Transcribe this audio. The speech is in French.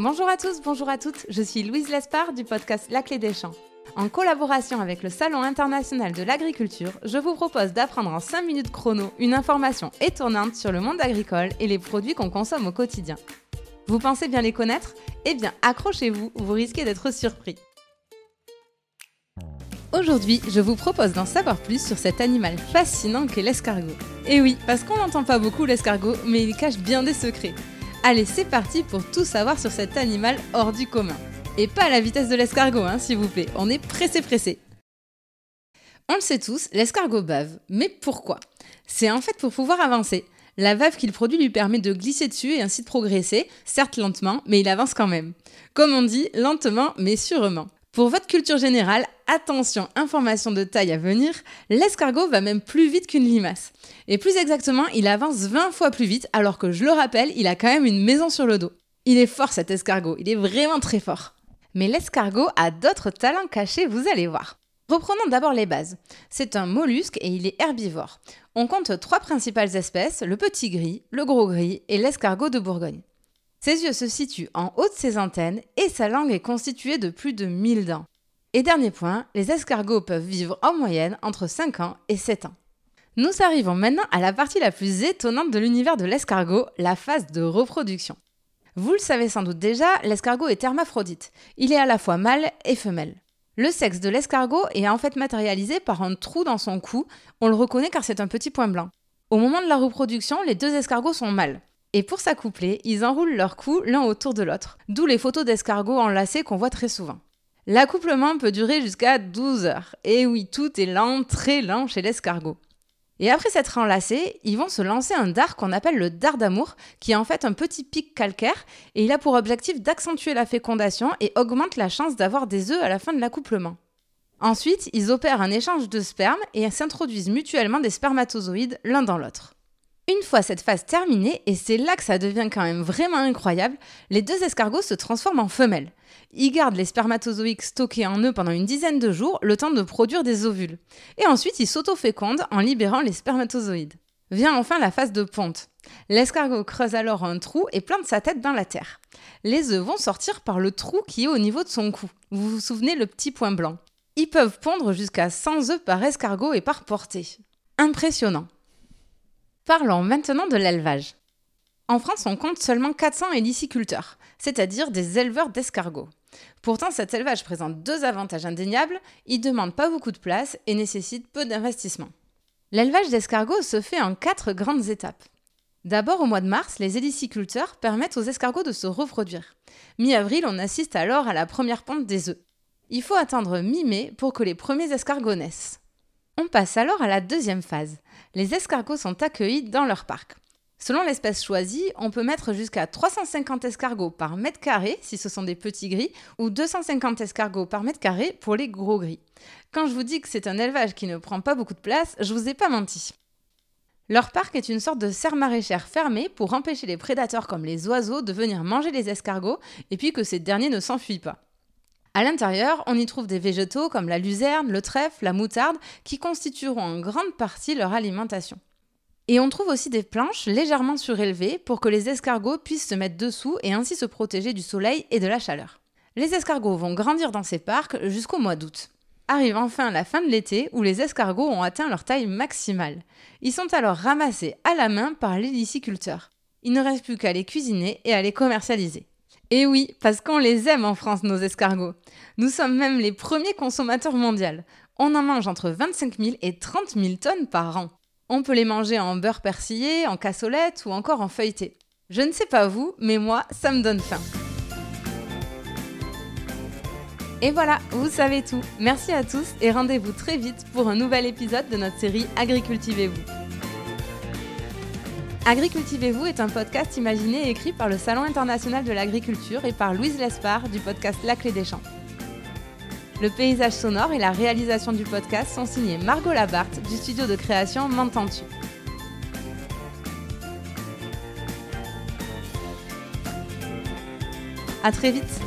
Bonjour à tous, bonjour à toutes, je suis Louise Lespard du podcast La Clé des Champs. En collaboration avec le Salon international de l'agriculture, je vous propose d'apprendre en 5 minutes chrono une information étonnante sur le monde agricole et les produits qu'on consomme au quotidien. Vous pensez bien les connaître? Eh bien, accrochez-vous, vous risquez d'être surpris. Aujourd'hui, je vous propose d'en savoir plus sur cet animal fascinant qu'est l'escargot. Et oui, parce qu'on n'entend pas beaucoup l'escargot, mais il cache bien des secrets. Allez, c'est parti pour tout savoir sur cet animal hors du commun. Et pas à la vitesse de l'escargot, hein, s'il vous plaît, on est pressé pressé. On le sait tous, l'escargot bave. Mais pourquoi? C'est en fait pour pouvoir avancer. La bave qu'il produit lui permet de glisser dessus et ainsi de progresser, certes lentement, mais il avance quand même. Comme on dit, lentement mais sûrement. Pour votre culture générale, attention, information de taille à venir, l'escargot va même plus vite qu'une limace. Et plus exactement, il avance 20 fois plus vite, alors que je le rappelle, il a quand même une maison sur le dos. Il est fort cet escargot, il est vraiment très fort. Mais l'escargot a d'autres talents cachés, vous allez voir. Reprenons d'abord les bases. C'est un mollusque et il est herbivore. On compte trois principales espèces, le petit gris, le gros gris et l'escargot de Bourgogne. Ses yeux se situent en haut de ses antennes et sa langue est constituée de plus de 1000 dents. Et dernier point, les escargots peuvent vivre en moyenne entre 5 ans et 7 ans. Nous arrivons maintenant à la partie la plus étonnante de l'univers de l'escargot, la phase de reproduction. Vous le savez sans doute déjà, l'escargot est hermaphrodite. Il est à la fois mâle et femelle. Le sexe de l'escargot est en fait matérialisé par un trou dans son cou. On le reconnaît car c'est un petit point blanc. Au moment de la reproduction, les deux escargots sont mâles. Et pour s'accoupler, ils enroulent leur cou l'un autour de l'autre, d'où les photos d'escargots enlacés qu'on voit très souvent. L'accouplement peut durer jusqu'à 12 heures. Et oui, tout est lent, très lent chez l'escargot. Et après s'être enlacés, ils vont se lancer un dard qu'on appelle le dard d'amour, qui est en fait un petit pic calcaire, et il a pour objectif d'accentuer la fécondation et augmente la chance d'avoir des œufs à la fin de l'accouplement. Ensuite, ils opèrent un échange de sperme et s'introduisent mutuellement des spermatozoïdes l'un dans l'autre. Une fois cette phase terminée, et c'est là que ça devient quand même vraiment incroyable, les deux escargots se transforment en femelles. Ils gardent les spermatozoïdes stockés en eux pendant une dizaine de jours, le temps de produire des ovules. Et ensuite, ils s'autofécondent en libérant les spermatozoïdes. Vient enfin la phase de ponte. L'escargot creuse alors un trou et plante sa tête dans la terre. Les œufs vont sortir par le trou qui est au niveau de son cou. Vous vous souvenez le petit point blanc. Ils peuvent pondre jusqu'à 100 œufs par escargot et par portée. Impressionnant. Parlons maintenant de l'élevage. En France, on compte seulement 400 héliciculteurs, c'est-à-dire des éleveurs d'escargots. Pourtant, cet élevage présente deux avantages indéniables, il demande pas beaucoup de place et nécessite peu d'investissement. L'élevage d'escargots se fait en quatre grandes étapes. D'abord, au mois de mars, les héliciculteurs permettent aux escargots de se reproduire. Mi-avril, on assiste alors à la première ponte des œufs. Il faut attendre mi-mai pour que les premiers escargots naissent. On passe alors à la deuxième phase. Les escargots sont accueillis dans leur parc. Selon l'espèce choisie, on peut mettre jusqu'à 350 escargots par mètre carré si ce sont des petits gris ou 250 escargots par mètre carré pour les gros gris. Quand je vous dis que c'est un élevage qui ne prend pas beaucoup de place, je vous ai pas menti. Leur parc est une sorte de serre maraîchère fermée pour empêcher les prédateurs comme les oiseaux de venir manger les escargots et puis que ces derniers ne s'enfuient pas. À l'intérieur, on y trouve des végétaux comme la luzerne, le trèfle, la moutarde, qui constitueront en grande partie leur alimentation. Et on trouve aussi des planches légèrement surélevées pour que les escargots puissent se mettre dessous et ainsi se protéger du soleil et de la chaleur. Les escargots vont grandir dans ces parcs jusqu'au mois d'août. Arrive enfin la fin de l'été où les escargots ont atteint leur taille maximale. Ils sont alors ramassés à la main par l'héliciculteur. Il ne reste plus qu'à les cuisiner et à les commercialiser. Et oui, parce qu'on les aime en France, nos escargots. Nous sommes même les premiers consommateurs mondiaux. On en mange entre 25 000 et 30 000 tonnes par an. On peut les manger en beurre persillé, en cassolette ou encore en feuilleté. Je ne sais pas vous, mais moi, ça me donne faim. Et voilà, vous savez tout. Merci à tous et rendez-vous très vite pour un nouvel épisode de notre série Agricultivez-vous. Agricultivez-vous est un podcast imaginé et écrit par le Salon international de l'agriculture et par Louise Lespard du podcast La Clé des Champs. Le paysage sonore et la réalisation du podcast sont signés Margot Labarthe du studio de création M'entends-tu. À très vite